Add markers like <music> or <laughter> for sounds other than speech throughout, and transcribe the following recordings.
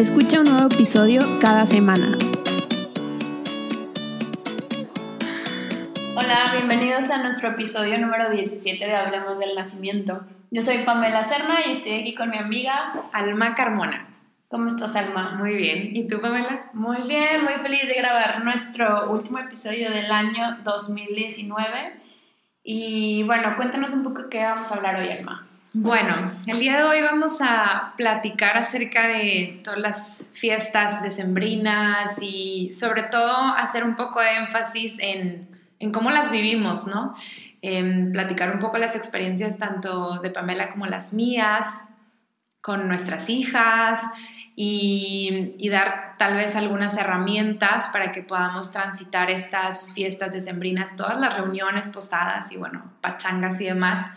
Escucha un nuevo episodio cada semana. Hola, bienvenidos a nuestro episodio número 17 de Hablemos del Nacimiento. Yo soy Pamela Serna y estoy aquí con mi amiga Alma Carmona. ¿Cómo estás, Alma? Muy bien. ¿Y tú, Pamela? Muy bien, muy feliz de grabar nuestro último episodio del año 2019. Y bueno, cuéntanos un poco qué vamos a hablar hoy, Alma. Bueno, el día de hoy vamos a platicar acerca de todas las fiestas decembrinas y sobre todo hacer un poco de énfasis en, cómo las vivimos, ¿no? Em, platicar un poco las experiencias tanto de Pamela como las mías, con nuestras hijas y, y, dar tal vez algunas herramientas para que podamos transitar estas fiestas decembrinas, todas las reuniones, posadas y bueno, pachangas y demás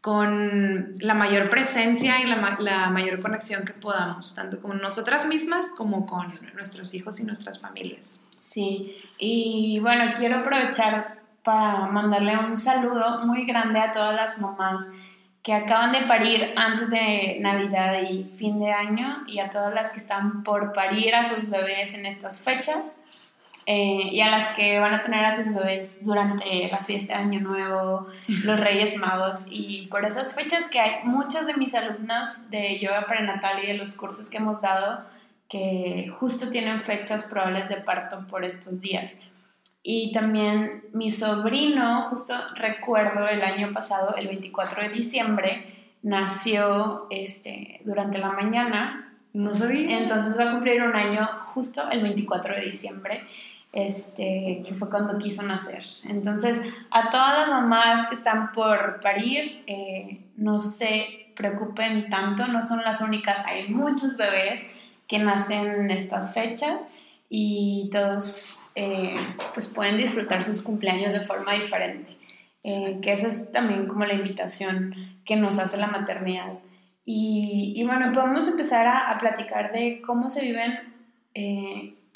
con la mayor presencia y la, mayor conexión que podamos, tanto con nosotras mismas como con nuestros hijos y nuestras familias. Sí, y bueno, quiero aprovechar para mandarle un saludo muy grande a todas las mamás que acaban de parir antes de Navidad y fin de año y a todas las que están por parir a sus bebés en estas fechas. Eh, y a las que van a tener a sus bebés durante la fiesta de Año Nuevo, los Reyes Magos y por esas fechas que hay muchas de mis alumnas de yoga prenatal y de los cursos que hemos dado que justo tienen fechas probables de parto por estos días. Y también mi sobrino, justo recuerdo el año pasado, el 24 de diciembre, nació este, durante la mañana. No sabía. Entonces va a cumplir un año justo el 24 de diciembre este, que fue cuando quiso nacer. Entonces, a todas las mamás que están por parir, eh, no se preocupen tanto, no son las únicas, hay muchos bebés que nacen en estas fechas y todos eh, pues pueden disfrutar sus cumpleaños de forma diferente. Eh, que esa es también como la invitación que nos hace la maternidad. Y, y bueno, podemos empezar a, a, platicar de cómo se viven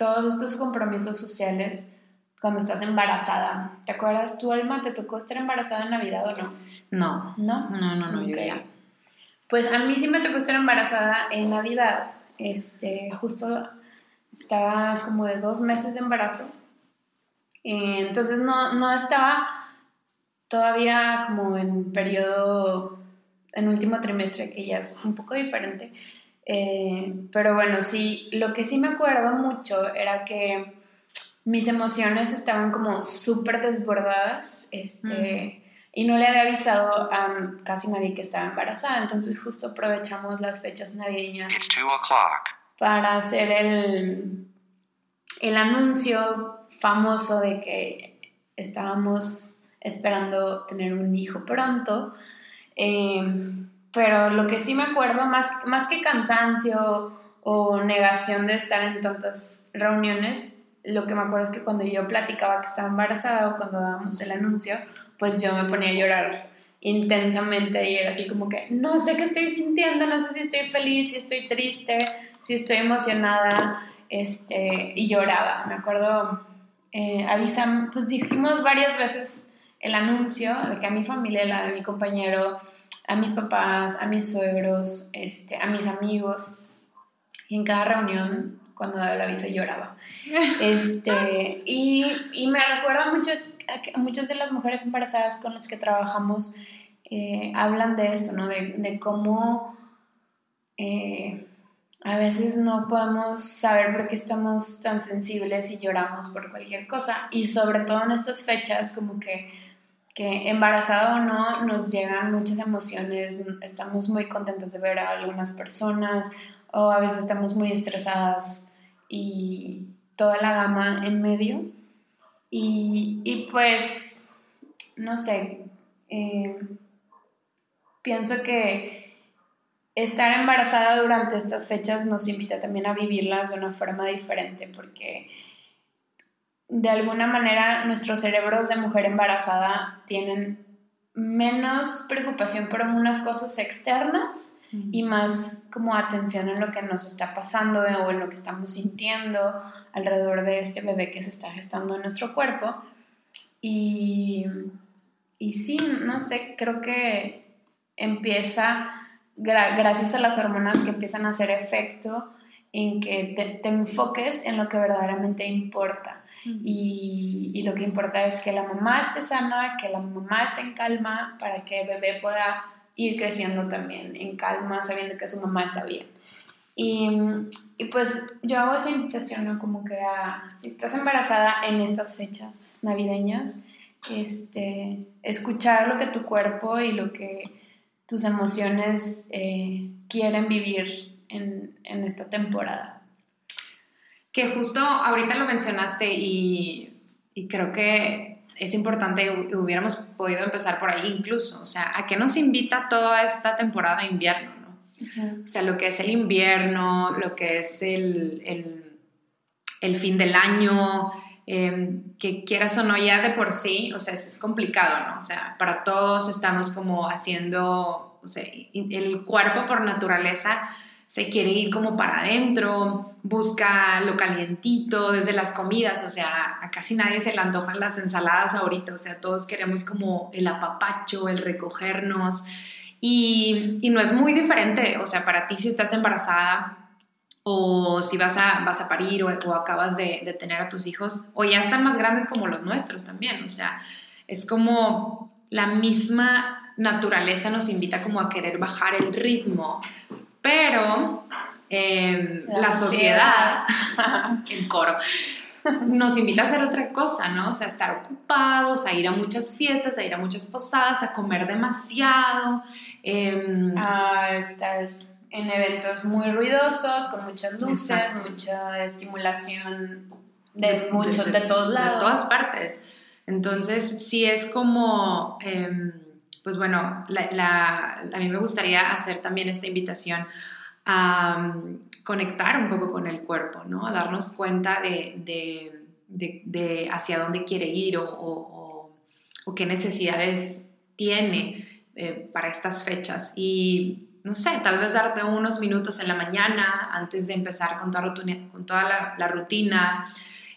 todos estos compromisos sociales cuando estás embarazada. ¿Te acuerdas tu Alma? ¿Te tocó estar embarazada en Navidad o no? No. ¿No? No, no, no, yo ya. Pues a mí sí me tocó estar embarazada en Navidad. Este, justo estaba como de dos meses de embarazo. Entonces no, no estaba todavía como en periodo, en último trimestre, que ya es un poco diferente. Eh, pero bueno, sí, lo que sí me acuerdo mucho era que mis emociones estaban como súper desbordadas, este, y no le había avisado a casi nadie que estaba embarazada, entonces justo aprovechamos las fechas navideñas para hacer el, el anuncio famoso de que estábamos esperando tener un hijo pronto. Eh, pero lo que sí me acuerdo, más, más que cansancio o negación de estar en tantas reuniones, lo que me acuerdo es que cuando yo platicaba que estaba embarazada o cuando dábamos el anuncio, pues yo me ponía a llorar intensamente y era así como que no sé qué estoy sintiendo, no sé si estoy feliz, si estoy triste, si estoy emocionada, este, y lloraba. Me acuerdo, eh, avisan, pues dijimos varias veces el anuncio de que a mi familia, la de mi compañero, a mis papás, a mis suegros, este, a mis amigos. Y en cada reunión, cuando daba el aviso, lloraba. <laughs> Este, y, y, me recuerda mucho a muchas de las mujeres embarazadas con las que trabajamos eh, hablan de esto, ¿no? De, de cómo eh, a veces no podemos saber por qué estamos tan sensibles y lloramos por cualquier cosa. Y sobre todo en estas fechas, como que que embarazada o no nos llegan muchas emociones, estamos muy contentos de ver a algunas personas o a veces estamos muy estresadas y toda la gama en medio. Y, pues, no sé, eh, pienso que estar embarazada durante estas fechas nos invita también a vivirlas de una forma diferente, porque de alguna manera nuestros cerebros de mujer embarazada tienen menos preocupación por unas cosas externas y más como atención en lo que nos está pasando o en lo que estamos sintiendo alrededor de este bebé que se está gestando en nuestro cuerpo. Y, y sí, no sé, creo que empieza, gracias a las hormonas que empiezan a hacer efecto, en que te, te enfoques en lo que verdaderamente importa. Y, y, lo que importa es que la mamá esté sana, que la mamá esté en calma para que el bebé pueda ir creciendo también en calma, sabiendo que su mamá está bien. Y, y pues yo hago esa invitación, ¿no? Como que a, si estás embarazada en estas fechas navideñas, este, escuchar lo que tu cuerpo y lo que tus emociones eh, quieren vivir en, en esta temporada que justo ahorita lo mencionaste y, y creo que es importante, hubiéramos podido empezar por ahí incluso, o sea, ¿a qué nos invita toda esta temporada de invierno? ¿no? O sea, lo que es el invierno, lo que es el, el, el fin del año, em, que quieras o no ya de por sí, o sea, es, es, complicado, ¿no? O sea, para todos estamos como haciendo, o sea, el cuerpo por naturaleza se quiere ir como para adentro, busca lo calientito, desde las comidas, o sea, a casi nadie se le antojan las ensaladas ahorita, o sea, todos queremos como el apapacho, el recogernos, y, y no es muy diferente, o sea, para ti si estás embarazada o si vas a, vas a parir o, acabas de, de tener a tus hijos, o ya están más grandes como los nuestros también, o sea, es como la misma naturaleza nos invita como a querer bajar el ritmo pero em, la, sociedad, en <laughs> coro, nos invita a hacer otra cosa, ¿no? O sea, estar ocupados, a ir a muchas fiestas, a ir a muchas posadas, a comer demasiado. Em, a estar en eventos muy ruidosos, con muchas luces, mucha estimulación de, muchos, de, todos lados. De todas partes. Entonces, sí es como... Em, pues bueno, a mí me gustaría hacer también esta invitación a um, conectar un poco con el cuerpo, ¿no? A darnos cuenta de, hacia dónde quiere ir o, qué necesidades tiene eh, para estas fechas. Y no sé, tal vez darte unos minutos en la mañana antes de empezar con toda la rutina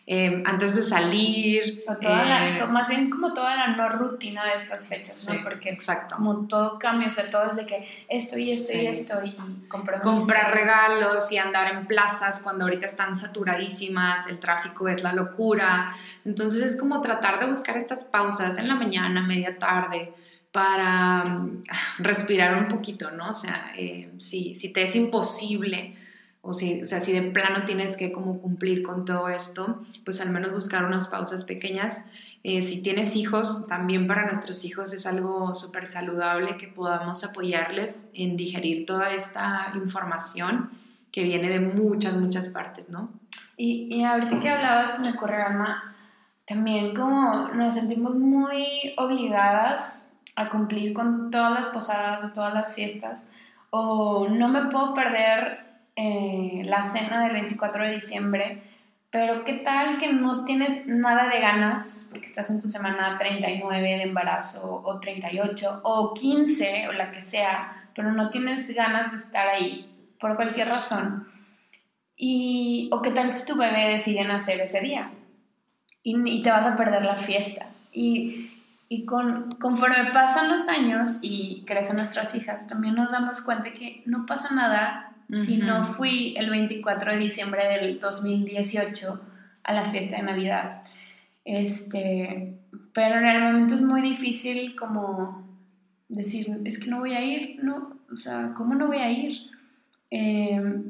Em, antes de salir. O toda eh, más bien como toda la no rutina de estas fechas, ¿no? Porque exacto. como todo cambio, o sea, todo es de que esto y esto y esto y Comprar regalos y andar en plazas cuando ahorita están saturadísimas, el tráfico es la locura. Entonces es como tratar de buscar estas pausas en la mañana, media tarde, para mm, respirar un poquito, ¿no? O sea, eh, si, si te es imposible o, si, o sea, si de plano tienes que como cumplir con todo esto, pues al menos buscar unas pausas pequeñas. Eh, si tienes hijos, también para nuestros hijos es algo súper saludable que podamos apoyarles en digerir toda esta información que viene de muchas, muchas partes, ¿no? Y, y ahorita que hablabas, me ocurre, Alma, también como nos sentimos muy obligadas a cumplir con todas las posadas o todas las fiestas, o no me puedo perder eh, la cena del 24 de diciembre, pero ¿qué tal que no tienes nada de ganas porque estás en tu semana 39 de embarazo o 38 o 15 o la que sea, pero no tienes ganas de estar ahí por cualquier razón? Y, ¿O qué tal si tu bebé decide nacer ese día? Y, te vas a perder la fiesta. Y, y con, conforme pasan los años y crecen nuestras hijas, también nos damos cuenta que no pasa nada si no fui el 24 de diciembre del 2018 a la fiesta de Navidad. Este, pero en el momento es muy difícil como decir, es que no voy a ir, ¿no? O sea, ¿cómo no voy a ir? Em,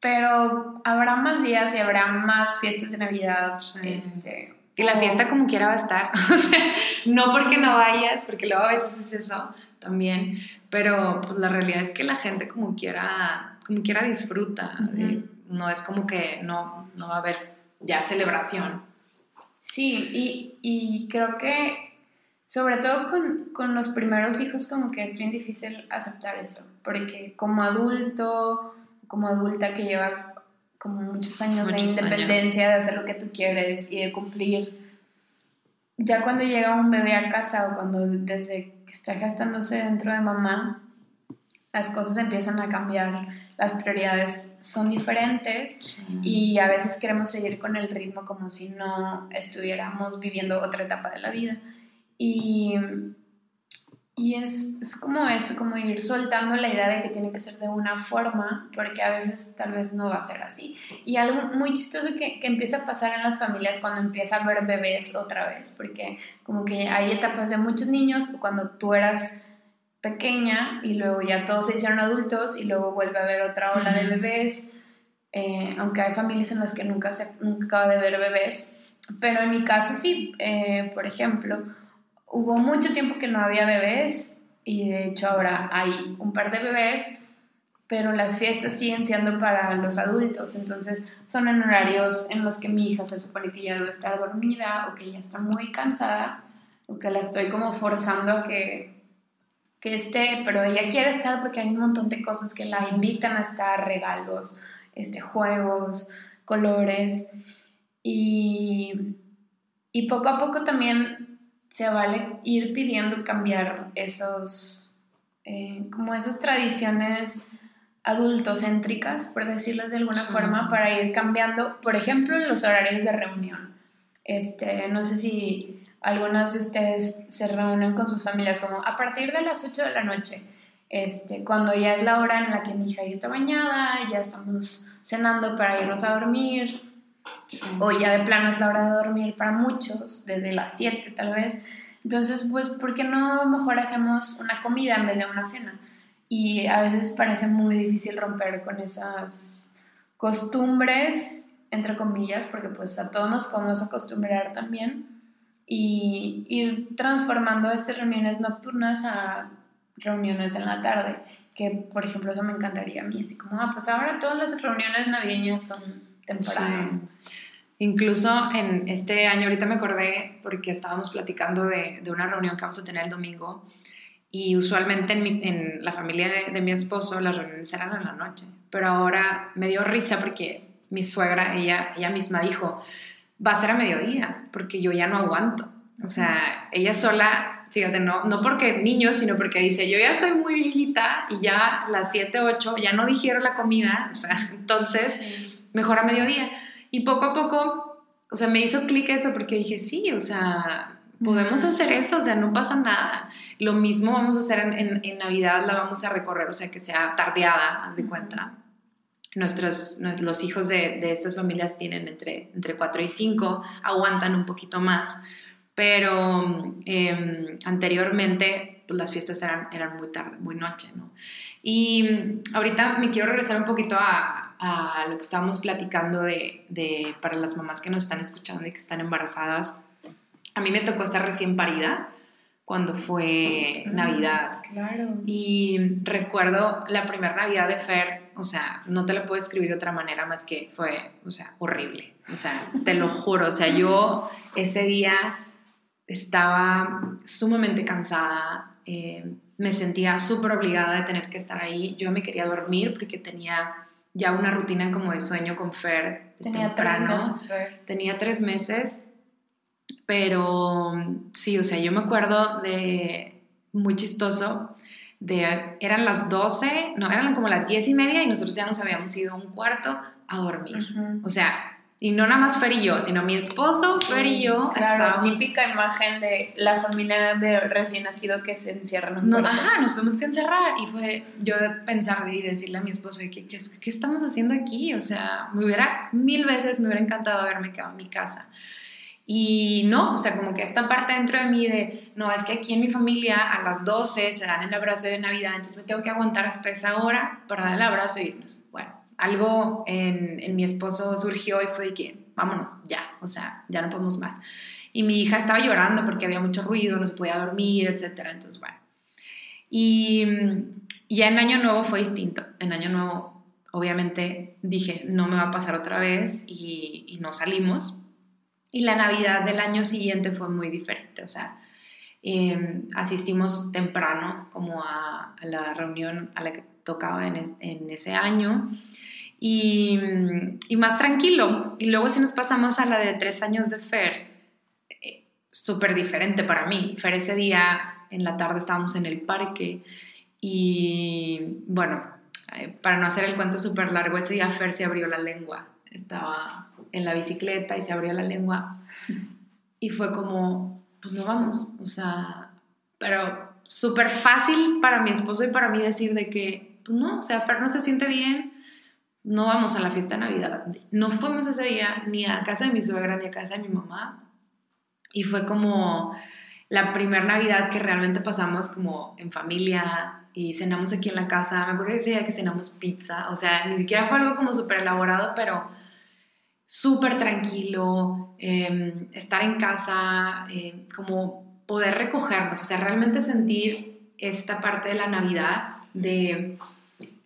pero habrá más días y habrá más fiestas de Navidad. Este, y la fiesta como quiera va a estar. <laughs> no porque no vayas, porque luego a veces es eso también. Pero pues, la realidad es que la gente como quiera como quiera disfruta. no es como que no, no va a haber ya celebración. Sí, y, y creo que sobre todo con, con, los primeros hijos como que es bien difícil aceptar eso, porque como adulto, como adulta que llevas como muchos años de independencia, de hacer lo que tú quieres y de cumplir, ya cuando llega un bebé a casa o cuando desde que está gestándose dentro de mamá, las cosas empiezan a cambiar, las prioridades son diferentes y a veces queremos seguir con el ritmo como si no estuviéramos viviendo otra etapa de la vida. Y, y es, es, como eso, como ir soltando la idea de que tiene que ser de una forma, porque a veces tal vez no va a ser así. Y algo muy chistoso que, que empieza a pasar en las familias cuando empieza a ver bebés otra vez, porque como que hay etapas de muchos niños, cuando tú eras pequeña y luego ya todos se hicieron adultos y luego vuelve a haber otra ola de bebés, eh, aunque hay familias en las que nunca se nunca acaba de ver bebés, pero en mi caso sí, eh, por ejemplo, hubo mucho tiempo que no había bebés y de hecho ahora hay un par de bebés, pero las fiestas siguen siendo para los adultos, entonces son en horarios en los que mi hija se supone que ya debe estar dormida o que ya está muy cansada o que la estoy como forzando a que, que esté, pero ella quiere estar porque hay un montón de cosas que la invitan a estar, regalos, este, juegos, colores y, y poco a poco también se vale ir pidiendo cambiar esos, eh, como esas tradiciones adultocéntricas, por decirlas de alguna forma, para ir cambiando, por ejemplo, los horarios de reunión. Este, no sé si algunas de ustedes se reúnen con sus familias como a partir de las 8 de la noche, este, cuando ya es la hora en la que mi hija ya está bañada, ya estamos cenando para irnos a dormir, o ya de plano es la hora de dormir para muchos, desde las 7 tal vez. Entonces, pues, ¿por qué no mejor hacemos una comida en vez de una cena? Y a veces parece muy difícil romper con esas costumbres, entre comillas, porque pues a todos nos podemos acostumbrar también y ir transformando estas reuniones nocturnas a reuniones en la tarde, que por ejemplo eso me encantaría a mí, así como, ah, pues ahora todas las reuniones navideñas son temprano. Incluso en este año, ahorita me acordé porque estábamos platicando de, de una reunión que vamos a tener el domingo y usualmente en, en la familia de, de, mi esposo las reuniones eran en la noche, pero ahora me dio risa porque mi suegra, ella, ella misma dijo, va a ser a mediodía porque yo ya no aguanto. O sea, ella sola, fíjate, no, no porque niños, sino porque dice, yo ya estoy muy viejita y ya las 7, 8, ya no digiero la comida, o sea, <laughs> entonces mejor a mediodía. Y poco a poco, o sea, me hizo clic eso porque dije, sí, o sea, podemos hacer eso, o sea, no pasa nada. Lo mismo vamos a hacer en, en, Navidad, la vamos a recorrer, o sea, que sea tardeada, haz de cuenta. Nuestros, los hijos de, de, estas familias tienen entre, entre 4 y 5, aguantan un poquito más, pero eh, anteriormente pues, las fiestas eran, eran muy tarde, muy noche, ¿no? Y ahorita me quiero regresar un poquito a, a lo que estábamos platicando de, de, para las mamás que nos están escuchando y que están embarazadas. A mí me tocó estar recién parida cuando fue Navidad. Claro. Y recuerdo la primera Navidad de Fer, o sea, no te lo puedo escribir de otra manera más que fue, o sea, horrible. O sea, te lo juro, o sea, yo ese día estaba sumamente cansada, eh, me sentía súper obligada de tener que estar ahí, yo me quería dormir porque tenía ya una rutina como de sueño con Fer. Tenía temprano. tres meses, Fer. Tenía tres meses, pero sí, o sea, yo me acuerdo de, muy chistoso, de, eran las 12, no, eran como las 10 y media y nosotros ya nos habíamos ido a un cuarto a dormir. O sea, y no nada más Fer y yo, sino mi esposo, Fer y yo. Claro, típica imagen de la familia de recién nacido que se encierran un no, Ajá, nos tuvimos que encerrar. Y fue yo de pensar y decirle a mi esposo, ¿qué, qué, qué estamos haciendo aquí? O sea, me hubiera, mil veces me hubiera encantado haberme quedado en mi casa. Y no, o sea, como que esta parte dentro de mí de, no, es que aquí en mi familia a las 12 se dan el abrazo de Navidad, entonces me tengo que aguantar hasta esa hora para dar el abrazo y irnos. Bueno, algo en, mi esposo surgió y fue que, vámonos, ya, o sea, ya no podemos más. Y mi hija estaba llorando porque había mucho ruido, no se podía dormir, etc. Entonces, bueno. Y, ya en Año Nuevo fue distinto. En Año Nuevo, obviamente, dije, no me va a pasar otra vez y, y no salimos. Y la Navidad del año siguiente fue muy diferente. O sea, Em, asistimos temprano como a, la reunión a la que tocaba en, ese año y, más tranquilo. Y luego si nos pasamos a la de tres años de Fer, eh, súper diferente para mí. Fer ese día en la tarde estábamos en el parque y bueno, eh, para no hacer el cuento súper largo, ese día Fer se abrió la lengua. Estaba en la bicicleta y se abrió la lengua y fue como, pues no vamos, o sea, pero súper fácil para mi esposo y para mí decir de que, pues no, o sea, Fer no se siente bien, no vamos a la fiesta de Navidad. No fuimos ese día ni a casa de mi suegra ni a casa de mi mamá. Y fue como la primera Navidad que realmente pasamos como en familia y cenamos aquí en la casa. Me acuerdo ese día que cenamos pizza, o sea, ni siquiera fue algo como súper elaborado, pero súper tranquilo, em, estar en casa, em, como poder recogernos, o sea, realmente sentir esta parte de la Navidad, de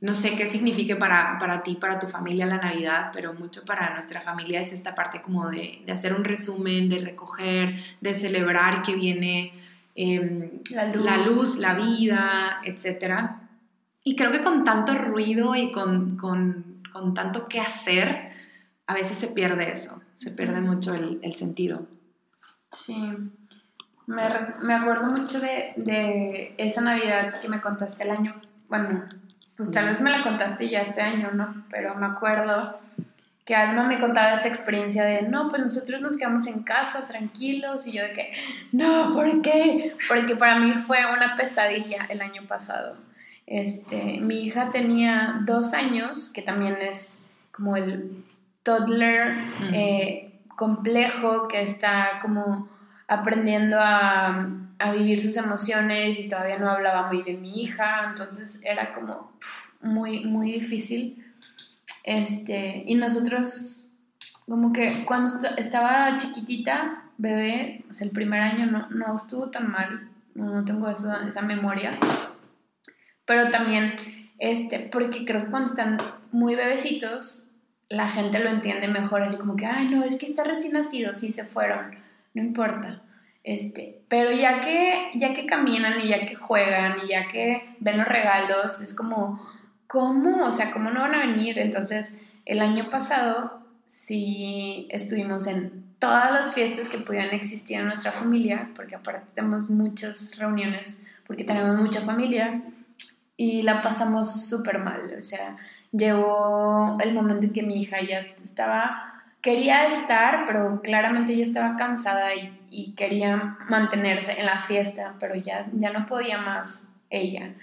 no sé qué signifique para, para ti, para tu familia la Navidad, pero mucho para nuestra familia es esta parte como de, de hacer un resumen, de recoger, de celebrar que viene em, la, luz. la, luz. la vida, etc. Y creo que con tanto ruido y con, con, con tanto que hacer, a veces se pierde eso, se pierde mucho el, el sentido. Sí, me, me acuerdo mucho de, de, esa Navidad que me contaste el año, bueno, pues tal vez me la contaste ya este año, ¿no? Pero me acuerdo que Alma me contaba esta experiencia de, no, pues nosotros nos quedamos en casa tranquilos y yo de que, no, ¿por qué? Porque para mí fue una pesadilla el año pasado. Este, mi hija tenía dos años, que también es como el toddler eh, complejo que está como aprendiendo a, a, vivir sus emociones y todavía no hablaba muy bien mi hija, entonces era como muy, muy difícil. Este, y nosotros, como que cuando estaba chiquitita, bebé, o sea, el primer año no, no estuvo tan mal, no, tengo eso, esa memoria, pero también, este, porque creo que cuando están muy bebecitos, la gente lo entiende mejor, así como que, ay, no, es que está recién nacido, sí se fueron, no importa. Este, pero ya que, ya que caminan y ya que juegan y ya que ven los regalos, es como, ¿cómo? O sea, ¿cómo no van a venir? Entonces, el año pasado sí estuvimos en todas las fiestas que pudieran existir en nuestra familia, porque aparte tenemos muchas reuniones, porque tenemos mucha familia, y la pasamos súper mal, o sea, llegó el momento en que mi hija ya estaba, quería estar, pero claramente ella estaba cansada y, quería mantenerse en la fiesta, pero ya, ya no podía más ella.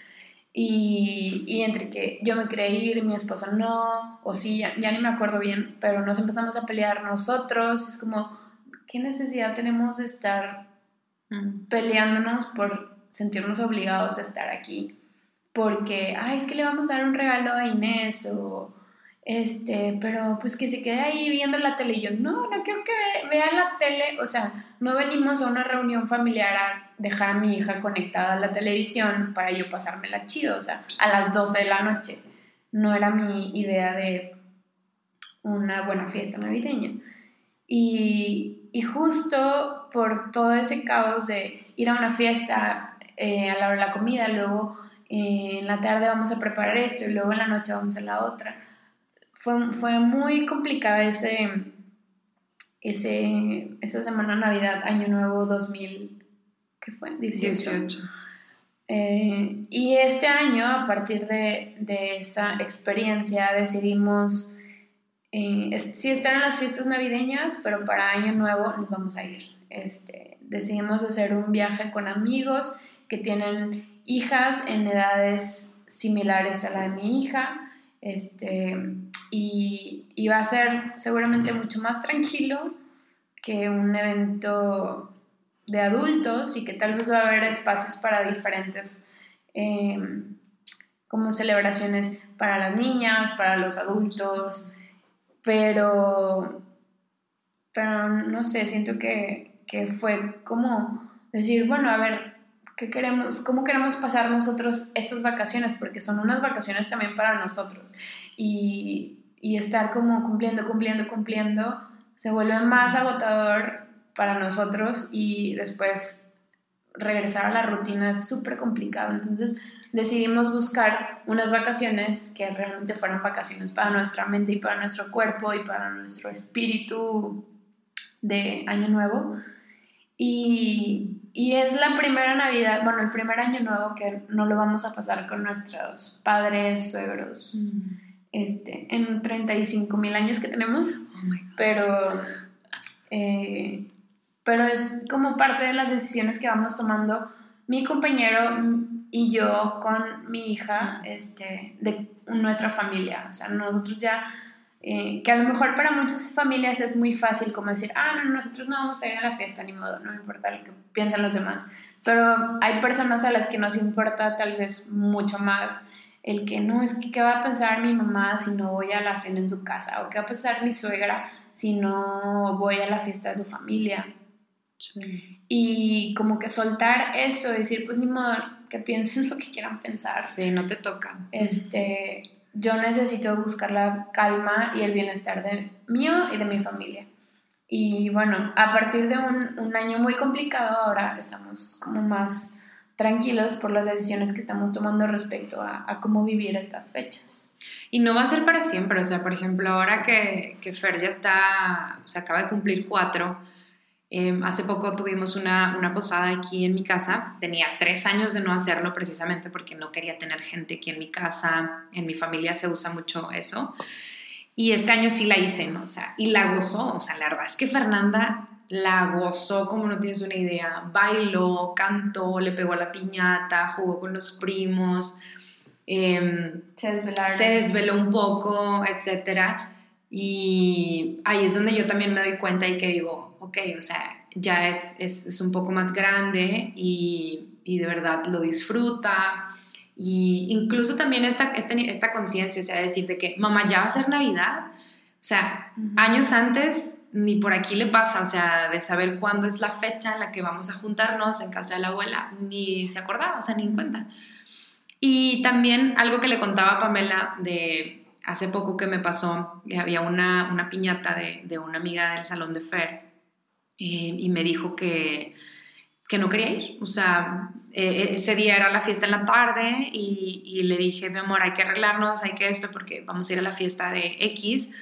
Y, y, entre que yo me quería ir, mi esposo no, o sí, ya, ya, ni me acuerdo bien, pero nos empezamos a pelear nosotros, es como, ¿qué necesidad tenemos de estar mm. peleándonos por sentirnos obligados a estar aquí? Porque, ay, es que le vamos a dar un regalo a Inés o, este, pero pues que se quede ahí viendo la tele. Y yo, no, no quiero que vea la tele, o sea, no venimos a una reunión familiar a dejar a mi hija conectada a la televisión para yo pasármela chido, o sea, a las 12 de la noche. No era mi idea de una buena fiesta navideña. Y, y justo por todo ese caos de ir a una fiesta eh, a la hora de la comida, luego en la tarde vamos a preparar esto y luego en la noche vamos a la otra. Fue, fue muy complicada ese, ese, esa semana Navidad, Año Nuevo 2000, ¿qué fue? 18. Eh, y este año, a partir de, de esa experiencia, decidimos eh, sí en las fiestas navideñas, pero para Año Nuevo nos vamos a ir. Este, decidimos hacer un viaje con amigos que tienen hijas en edades similares a la de mi hija, este, y, va a ser seguramente mucho más tranquilo que un evento de adultos y que tal vez va a haber espacios para diferentes em, como celebraciones para las niñas, para los adultos, pero, pero no sé, siento que, que fue como decir, bueno, a ver, ¿Qué queremos, ¿Cómo queremos pasar nosotros estas vacaciones? Porque son unas vacaciones también para nosotros. Y, y estar como cumpliendo, cumpliendo, cumpliendo, se vuelve más agotador para nosotros y después regresar a la rutina es súper complicado. Entonces decidimos buscar unas vacaciones que realmente fueran vacaciones para nuestra mente y para nuestro cuerpo y para nuestro espíritu de Año Nuevo. Y, y, es la primera Navidad, bueno, el primer Año Nuevo que no lo vamos a pasar con nuestros padres, suegros, mm. este, en 35 mil años que tenemos. Oh pero, eh, pero es como parte de las decisiones que vamos tomando mi compañero y yo con mi hija este, de nuestra familia. O sea, nosotros ya, eh, que a lo mejor para muchas familias es muy fácil como decir, ah, no, nosotros no vamos a ir a la fiesta, ni modo, no me importa lo que piensan los demás. Pero hay personas a las que nos importa tal vez mucho más el que no es que qué va a pensar mi mamá si no voy a la cena en su casa o qué va a pensar mi suegra si no voy a la fiesta de su familia. Y como que soltar eso, decir, pues ni modo, que piensen <laughs> lo que quieran pensar. Sí, no te toca. Este, yo necesito buscar la calma y el bienestar de mío y de mi familia. Y bueno, a partir de un, un año muy complicado ahora estamos como más tranquilos por las decisiones que estamos tomando respecto a, a, cómo vivir estas fechas. Y no va a ser para siempre, o sea, por ejemplo, ahora que, que Fer ya está, o sea, acaba de cumplir cuatro, Em, hace poco tuvimos una, una, posada aquí en mi casa. Tenía tres años de no hacerlo precisamente porque no quería tener gente aquí en mi casa. En mi familia se usa mucho eso. Y este año sí la hice, ¿no? O sea, y la gozó. O sea, la verdad es que Fernanda la gozó como no tienes una idea. Bailó, cantó, le pegó a la piñata, jugó con los primos. Em, se, se desveló un poco, etcétera. Y ahí es donde yo también me doy cuenta y que digo, ok, o sea, ya es, es, es un poco más grande y, y, de verdad lo disfruta. Y incluso también esta, este, esta conciencia, o sea, decir de que mamá ya va a ser Navidad. O sea, años antes ni por aquí le pasa, o sea, de saber cuándo es la fecha en la que vamos a juntarnos en casa de la abuela, ni se acordaba, o sea, ni en cuenta. Y también algo que le contaba a Pamela de hace poco que me pasó, había una, una piñata de, de, una amiga del salón de Fer eh, y me dijo que, que, no quería ir. O sea, eh, ese día era la fiesta en la tarde y, y, le dije, mi amor, hay que arreglarnos, hay que esto, porque vamos a ir a la fiesta de X.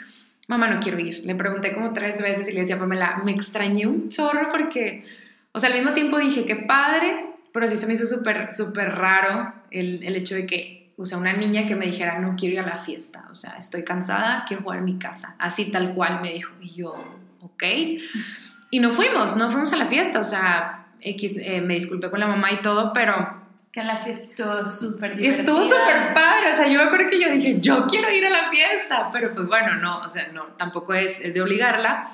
Mamá, no quiero ir. Le pregunté como tres veces y le decía, Pamela, me extrañé un chorro porque, o sea, al mismo tiempo dije, qué padre, pero sí se me hizo súper, súper raro el, el hecho de que o sea, una niña que me dijera, no quiero ir a la fiesta, o sea, estoy cansada, quiero jugar en mi casa. Así tal cual me dijo. Y yo, ok. Y no fuimos, no fuimos a la fiesta, o sea, X, eh, me disculpé con la mamá y todo, pero... Que la fiesta estuvo súper divertida. Estuvo súper padre, o sea, yo me acuerdo que yo dije, yo quiero ir a la fiesta, pero pues bueno, no, o sea, no, tampoco es, es de obligarla,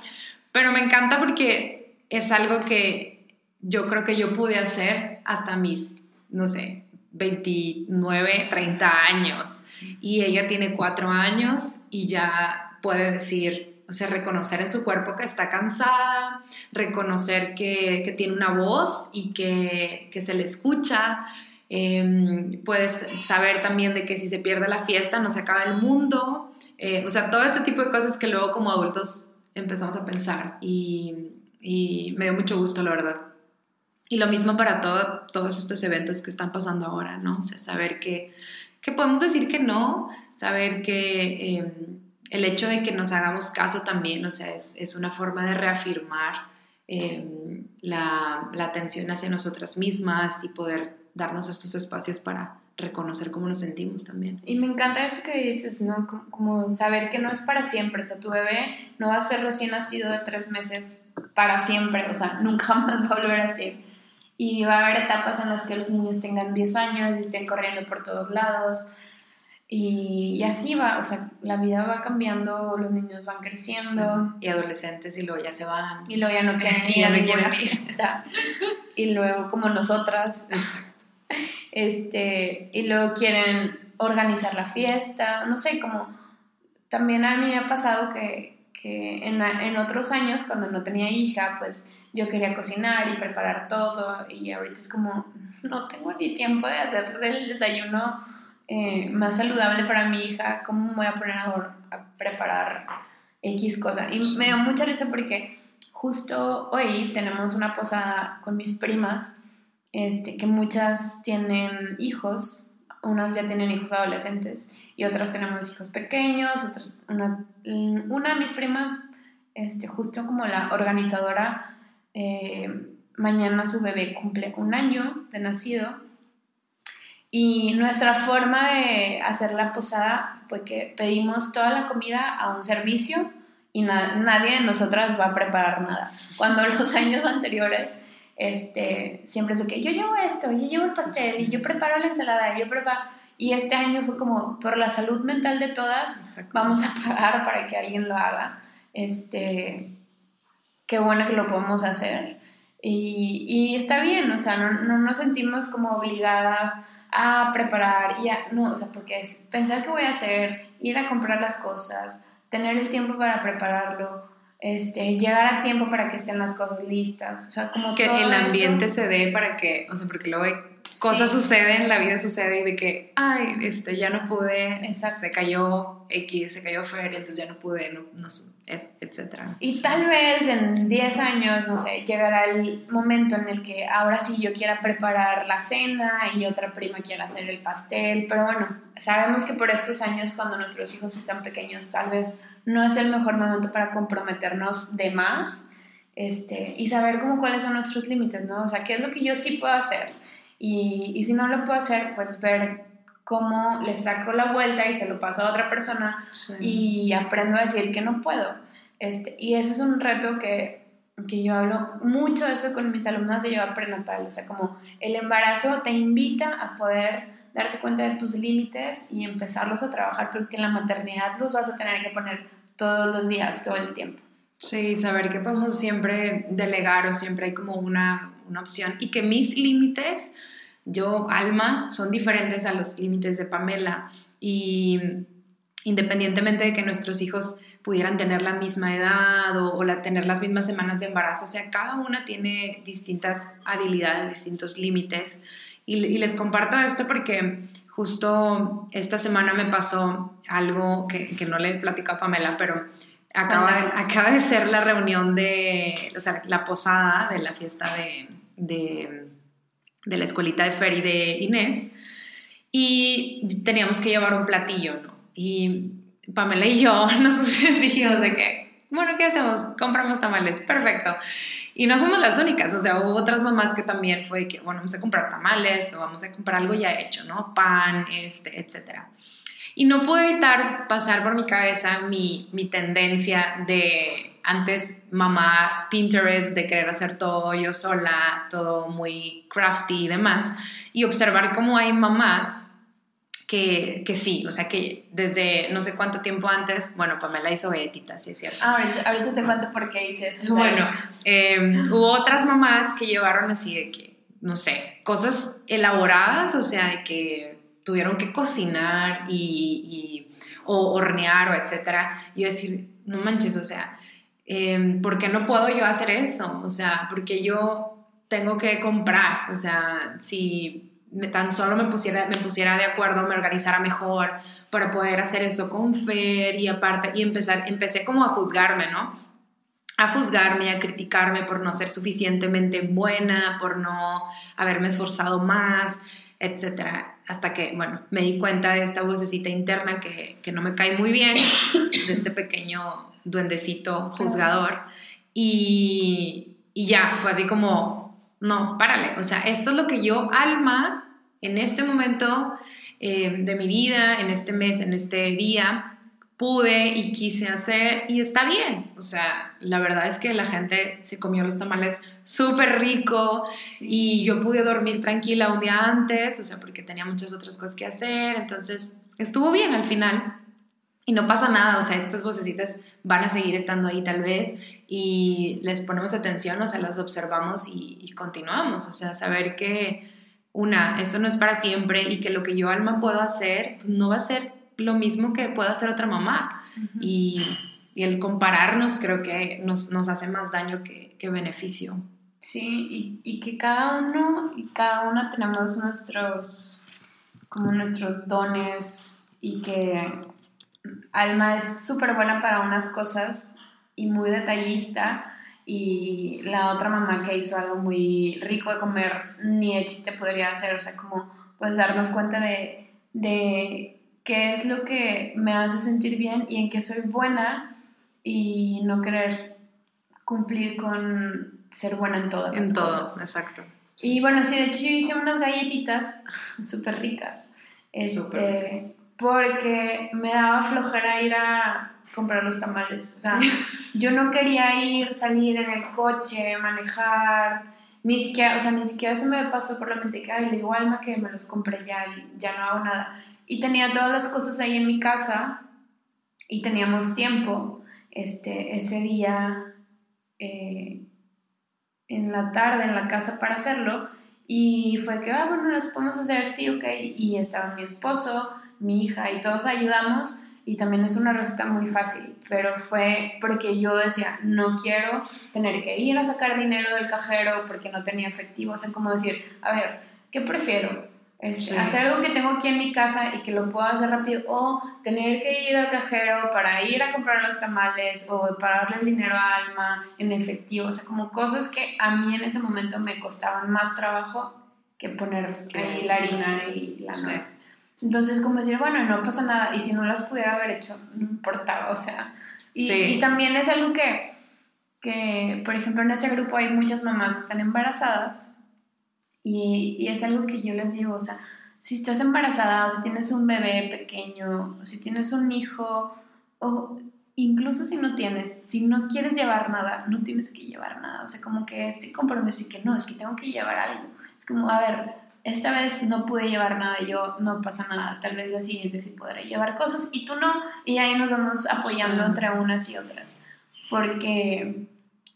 pero me encanta porque es algo que yo creo que yo pude hacer hasta mis, no sé, 29, 30 años y ella tiene 4 años y ya puede decir, o sea, reconocer en su cuerpo que está cansada, reconocer que, que tiene una voz y que, que se le escucha. Eh, puedes saber también de que si se pierde la fiesta no se acaba el mundo. Eh, o sea, todo este tipo de cosas que luego como adultos empezamos a pensar y, y me dio mucho gusto, la verdad. Y lo mismo para todo, todos estos eventos que están pasando ahora, ¿no? O sea, saber que, que podemos decir que no, saber que... Eh, el hecho de que nos hagamos caso también, o sea, es, es una forma de reafirmar eh, la, la, atención hacia nosotras mismas y poder darnos estos espacios para reconocer cómo nos sentimos también. Y me encanta eso que dices, ¿no? Como saber que no es para siempre, o sea, tu bebé no va a ser recién nacido de tres meses para siempre, o sea, <laughs> nunca más va a volver a ser. Y va a haber etapas en las que los niños tengan 10 años y estén corriendo por todos lados, y, así va, o sea, la vida va cambiando, los niños van creciendo. Y adolescentes y luego ya se van. Y luego ya no quieren <laughs> ir a la fiesta. y luego como nosotras. Este, y luego quieren organizar la fiesta, no sé, como también a mí me ha pasado que, que en, en otros años cuando no tenía hija, pues yo quería cocinar y preparar todo y ahorita es como, no tengo ni tiempo de hacer el desayuno eh, más saludable para mi hija, ¿cómo me voy a poner a, preparar X cosa? Y me dio mucha risa porque justo hoy tenemos una posada con mis primas este, que muchas tienen hijos, unas ya tienen hijos adolescentes y otras tenemos hijos pequeños, otras, una, una de mis primas, este, justo como la organizadora, eh, mañana su bebé cumple un año de nacido y nuestra forma de hacer la posada fue que pedimos toda la comida a un servicio y nadie de nosotras va a preparar nada. Cuando <laughs> los años anteriores, este, siempre es de que yo llevo esto, yo llevo el pastel, y yo preparo la ensalada, y yo preparo... Y este año fue como, por la salud mental de todas, vamos a pagar para que alguien lo haga. Este, qué bueno que lo podemos hacer. Y, y está bien, o sea, no, no nos sentimos como obligadas a preparar, y a, no, o sea, porque es pensar qué voy a hacer, ir a comprar las cosas, tener el tiempo para prepararlo, este, llegar a tiempo para que estén las cosas listas, o sea, como que el ambiente se dé para que, o sea, porque luego cosas suceden, la vida sucede y de que, ay, este, ya no pude, se cayó X, se cayó Fer, entonces ya no pude, no, no, etcétera. Y tal vez en 10 años, no sé, llegará el momento en el que ahora sí yo quiera preparar la cena y otra prima quiera hacer el pastel, pero bueno, sabemos que por estos años cuando nuestros hijos están pequeños tal vez no es el mejor momento para comprometernos de más este, y saber cómo cuáles son nuestros límites, ¿no? O sea, qué es lo que yo sí puedo hacer y, y si no lo puedo hacer, pues ver cómo le saco la vuelta y se lo paso a otra persona y aprendo a decir que no puedo. Este, y ese es un reto que, que yo hablo mucho de eso con mis alumnas de yoga prenatal, o sea, como el embarazo te invita a poder darte cuenta de tus límites y empezarlos a trabajar, porque en la maternidad los vas a tener que poner todos los días, todo el tiempo. Sí, saber que podemos siempre delegar o siempre hay como una, una opción y que mis límites yo, Alma, son diferentes a los límites de Pamela y independientemente de que nuestros hijos pudieran tener la misma edad o, la, tener las mismas semanas de embarazo, o sea, cada una tiene distintas habilidades, distintos límites. Y, les comparto esto porque justo esta semana me pasó algo que, no le he platicado a Pamela, pero acaba, acaba de ser la reunión de, o sea, la posada de la fiesta de de la escuelita de Fer y de Inés, y teníamos que llevar un platillo, ¿no? Y Pamela y yo <laughs> nos <laughs> dijimos de que, bueno, ¿qué hacemos? Compramos tamales, perfecto. Y no fuimos las únicas, o sea, hubo otras mamás que también fue que, bueno, vamos a comprar tamales o vamos a comprar algo ya hecho, ¿no? Pan, este, etcétera. Y no pude evitar pasar por mi cabeza mi, mi tendencia de antes mamá Pinterest de querer hacer todo yo sola, todo muy crafty y demás, y observar cómo hay mamás que, que, sí, o sea que desde no sé cuánto tiempo antes, bueno, Pamela hizo galletitas, sí es cierto. Ah, ahorita, te cuento por qué hice eso. Bueno, em, <laughs> hubo otras mamás que llevaron así de que, no sé, cosas elaboradas, o sea, de que tuvieron que cocinar y, y o hornear o etcétera. Y yo decir, no manches, o sea, eh, ¿por qué no puedo yo hacer eso? O sea, porque yo tengo que comprar, o sea, si me, tan solo me pusiera, me pusiera de acuerdo, me organizara mejor para poder hacer eso con Fer y aparte, y empezar, empecé como a juzgarme, ¿no? A juzgarme, a criticarme por no ser suficientemente buena, por no haberme esforzado más, etcétera. Hasta que, bueno, me di cuenta de esta vocecita interna que, que no me cae muy bien, de este pequeño duendecito juzgador. Y, y ya, fue así como, no, párale. O sea, esto es lo que yo, alma, en este momento eh, de mi vida, en este mes, en este día, pude y quise hacer y está bien. O sea, la verdad es que la gente se comió los tamales súper rico y yo pude dormir tranquila un día antes, o sea, porque tenía muchas otras cosas que hacer. Entonces, estuvo bien al final. Y no pasa nada, o sea, estas vocecitas van a seguir estando ahí tal vez y les ponemos atención, o sea, las observamos y, continuamos, o sea, saber que una, esto no es para siempre y que lo que yo alma puedo hacer pues, no va a ser lo mismo que pueda hacer otra mamá. y, y, el compararnos creo que nos, nos hace más daño que, que beneficio. Sí, y, y, que cada uno y cada una tenemos nuestros, como nuestros dones y que Alma es súper buena para unas cosas y muy detallista y la otra mamá que hizo algo muy rico de comer, ni de chiste podría hacer, o sea, como pues darnos cuenta de, de qué es lo que me hace sentir bien y en qué soy buena y no querer cumplir con ser buena en todas en todo, exacto. Y bueno, sí, de hecho yo hice unas galletitas <laughs> súper ricas. Este, ricas. Porque me daba flojera ir a comprar los tamales. O sea, <laughs> yo no quería ir, salir en el coche, manejar, ni siquiera, o sea, ni siquiera se me pasó por la mente que, ay, le digo Alma que me los compré ya y ya no hago nada. Y tenía todas las cosas ahí en mi casa y teníamos tiempo. Este, ese día eh, en la tarde en la casa para hacerlo y fue que, ah, bueno, las podemos hacer, sí, ok. Y estaba mi esposo, mi hija y todos ayudamos y también es una receta muy fácil, pero fue porque yo decía, no quiero tener que ir a sacar dinero del cajero porque no tenía efectivo, o sea, como decir, a ver, ¿qué prefiero? Hacer algo que tengo aquí en mi casa y que lo puedo hacer rápido o tener que ir al cajero para ir a comprar los tamales o para darle el dinero a Alma en efectivo, o sea, como cosas que a mí en ese momento me costaban más trabajo que poner ahí la harina y la nuez. Entonces, como decir, bueno, no pasa nada, y si no las pudiera haber hecho, no importaba, o sea. Y, y también es algo que, que, por ejemplo, en ese grupo hay muchas mamás que están embarazadas, y, y es algo que yo les digo, o sea, si estás embarazada, o si tienes un bebé pequeño, o si tienes un hijo, o incluso si no tienes, si no quieres llevar nada, no tienes que llevar nada. O sea, como que este compromiso y que no, es que tengo que llevar algo. Es como, a ver, esta vez no pude llevar nada, yo no pasa nada, tal vez la siguiente sí podré llevar cosas y tú no, y ahí nos vamos apoyando entre unas y otras, porque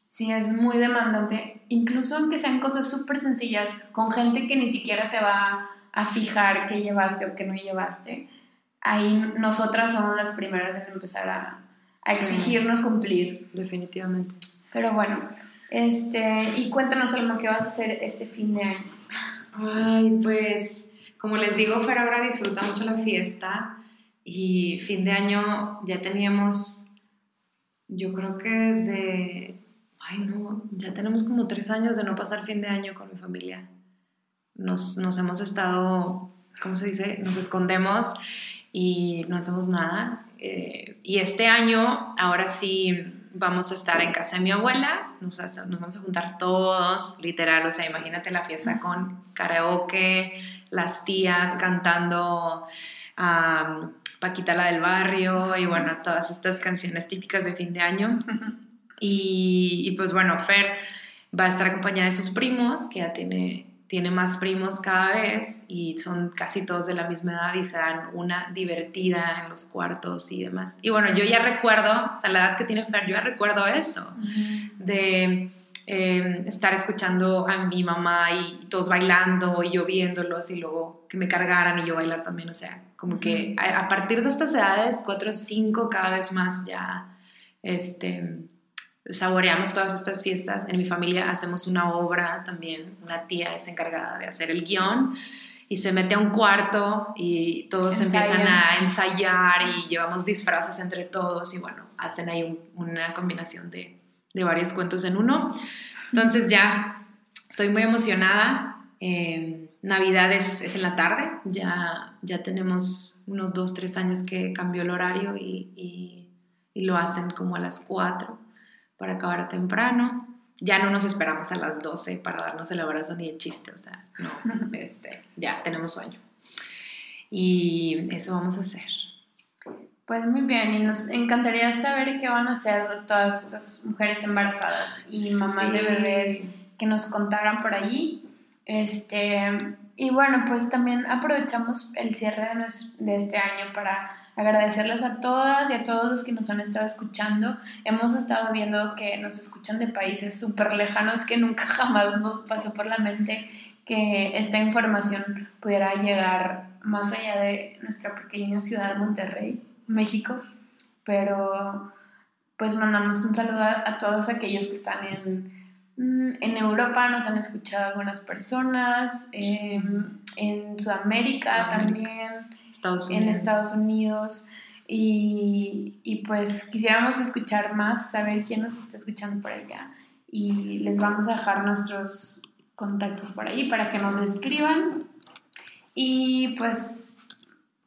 si es muy demandante, incluso aunque sean cosas súper sencillas, con gente que ni siquiera se va a fijar qué llevaste o qué no llevaste, ahí nosotras somos las primeras en empezar a, a exigirnos cumplir. Definitivamente. Pero bueno, este, y cuéntanos algo que vas a hacer este fin de año. Ay, pues como les digo, Fer ahora disfruta mucho la fiesta y fin de año ya teníamos, yo creo que desde, ay no, ya tenemos como tres años de no pasar fin de año con mi familia. Nos, nos hemos estado, ¿cómo se dice? Nos escondemos y no hacemos nada. Eh, y este año, ahora sí, vamos a estar en casa de mi abuela, nos, nos, vamos a juntar todos, literal, o sea, imagínate la fiesta con karaoke, las tías cantando Paquita la del barrio y bueno, todas estas canciones típicas de fin de año. <laughs> Y, y pues bueno, Fer va a estar acompañada de sus primos, que ya tiene tiene más primos cada vez y son casi todos de la misma edad y se dan una divertida en los cuartos y demás. Y bueno, yo ya recuerdo, o sea, la edad que tiene Fer, yo ya recuerdo eso, de em, estar escuchando a mi mamá y todos bailando y yo viéndolos y luego que me cargaran y yo bailar también, o sea, como que a, a partir de estas edades, cuatro o cinco, cada vez más ya, este saboreamos todas estas fiestas. En mi familia hacemos una obra también, una tía es encargada de hacer el guion y se mete a un cuarto y todos empiezan a ensayar y llevamos disfraces entre todos y bueno, hacen ahí una combinación de, de, varios cuentos en uno. Entonces ya estoy muy emocionada. Eh, Navidad es, es, en la tarde, ya, ya tenemos unos dos, tres años que cambió el horario y, y, y lo hacen como a las cuatro para acabar temprano. Ya no nos esperamos a las 12 para darnos el abrazo ni el chiste, o sea, no, este, ya tenemos sueño. Y eso vamos a hacer. Pues muy bien, y nos encantaría saber qué van a hacer todas estas mujeres embarazadas y mamás de bebés que nos contaran por allí. Este, y bueno, pues también aprovechamos el cierre de, de este año para agradecerles a todas y a todos los que nos han estado escuchando. Hemos estado viendo que nos escuchan de países súper lejanos que nunca <laughs> jamás nos pasó por la mente que esta información pudiera llegar más allá de nuestra pequeña ciudad Monterrey, México. Pero pues mandamos un saludo a, todos aquellos que están en, en Europa, nos han escuchado algunas personas, em, en Sudamérica también en Estados Unidos. Y, y, pues quisiéramos escuchar más, saber quién nos está escuchando por allá. y les vamos a dejar nuestros contactos por ahí para que nos escriban. Y pues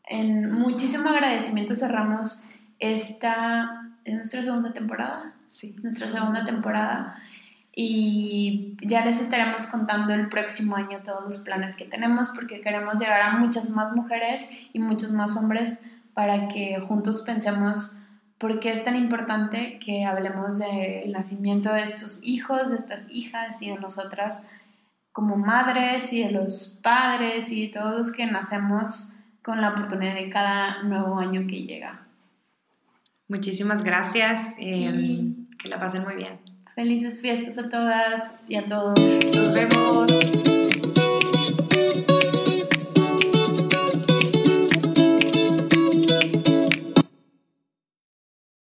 en muchísimo agradecimiento cerramos esta, es nuestra segunda temporada. Sí. Nuestra segunda temporada. Y ya les estaremos contando el próximo año todos los planes que tenemos porque queremos llegar a muchas más mujeres y muchos más hombres para que juntos pensemos por qué es tan importante que hablemos del nacimiento de estos hijos, de estas hijas y de nosotras como madres y de los padres y de todos los que nacemos con la oportunidad de cada nuevo año que llega. Muchísimas gracias. Eh, que la pasen muy bien. Felices fiestas a todas y a todos. Nos vemos.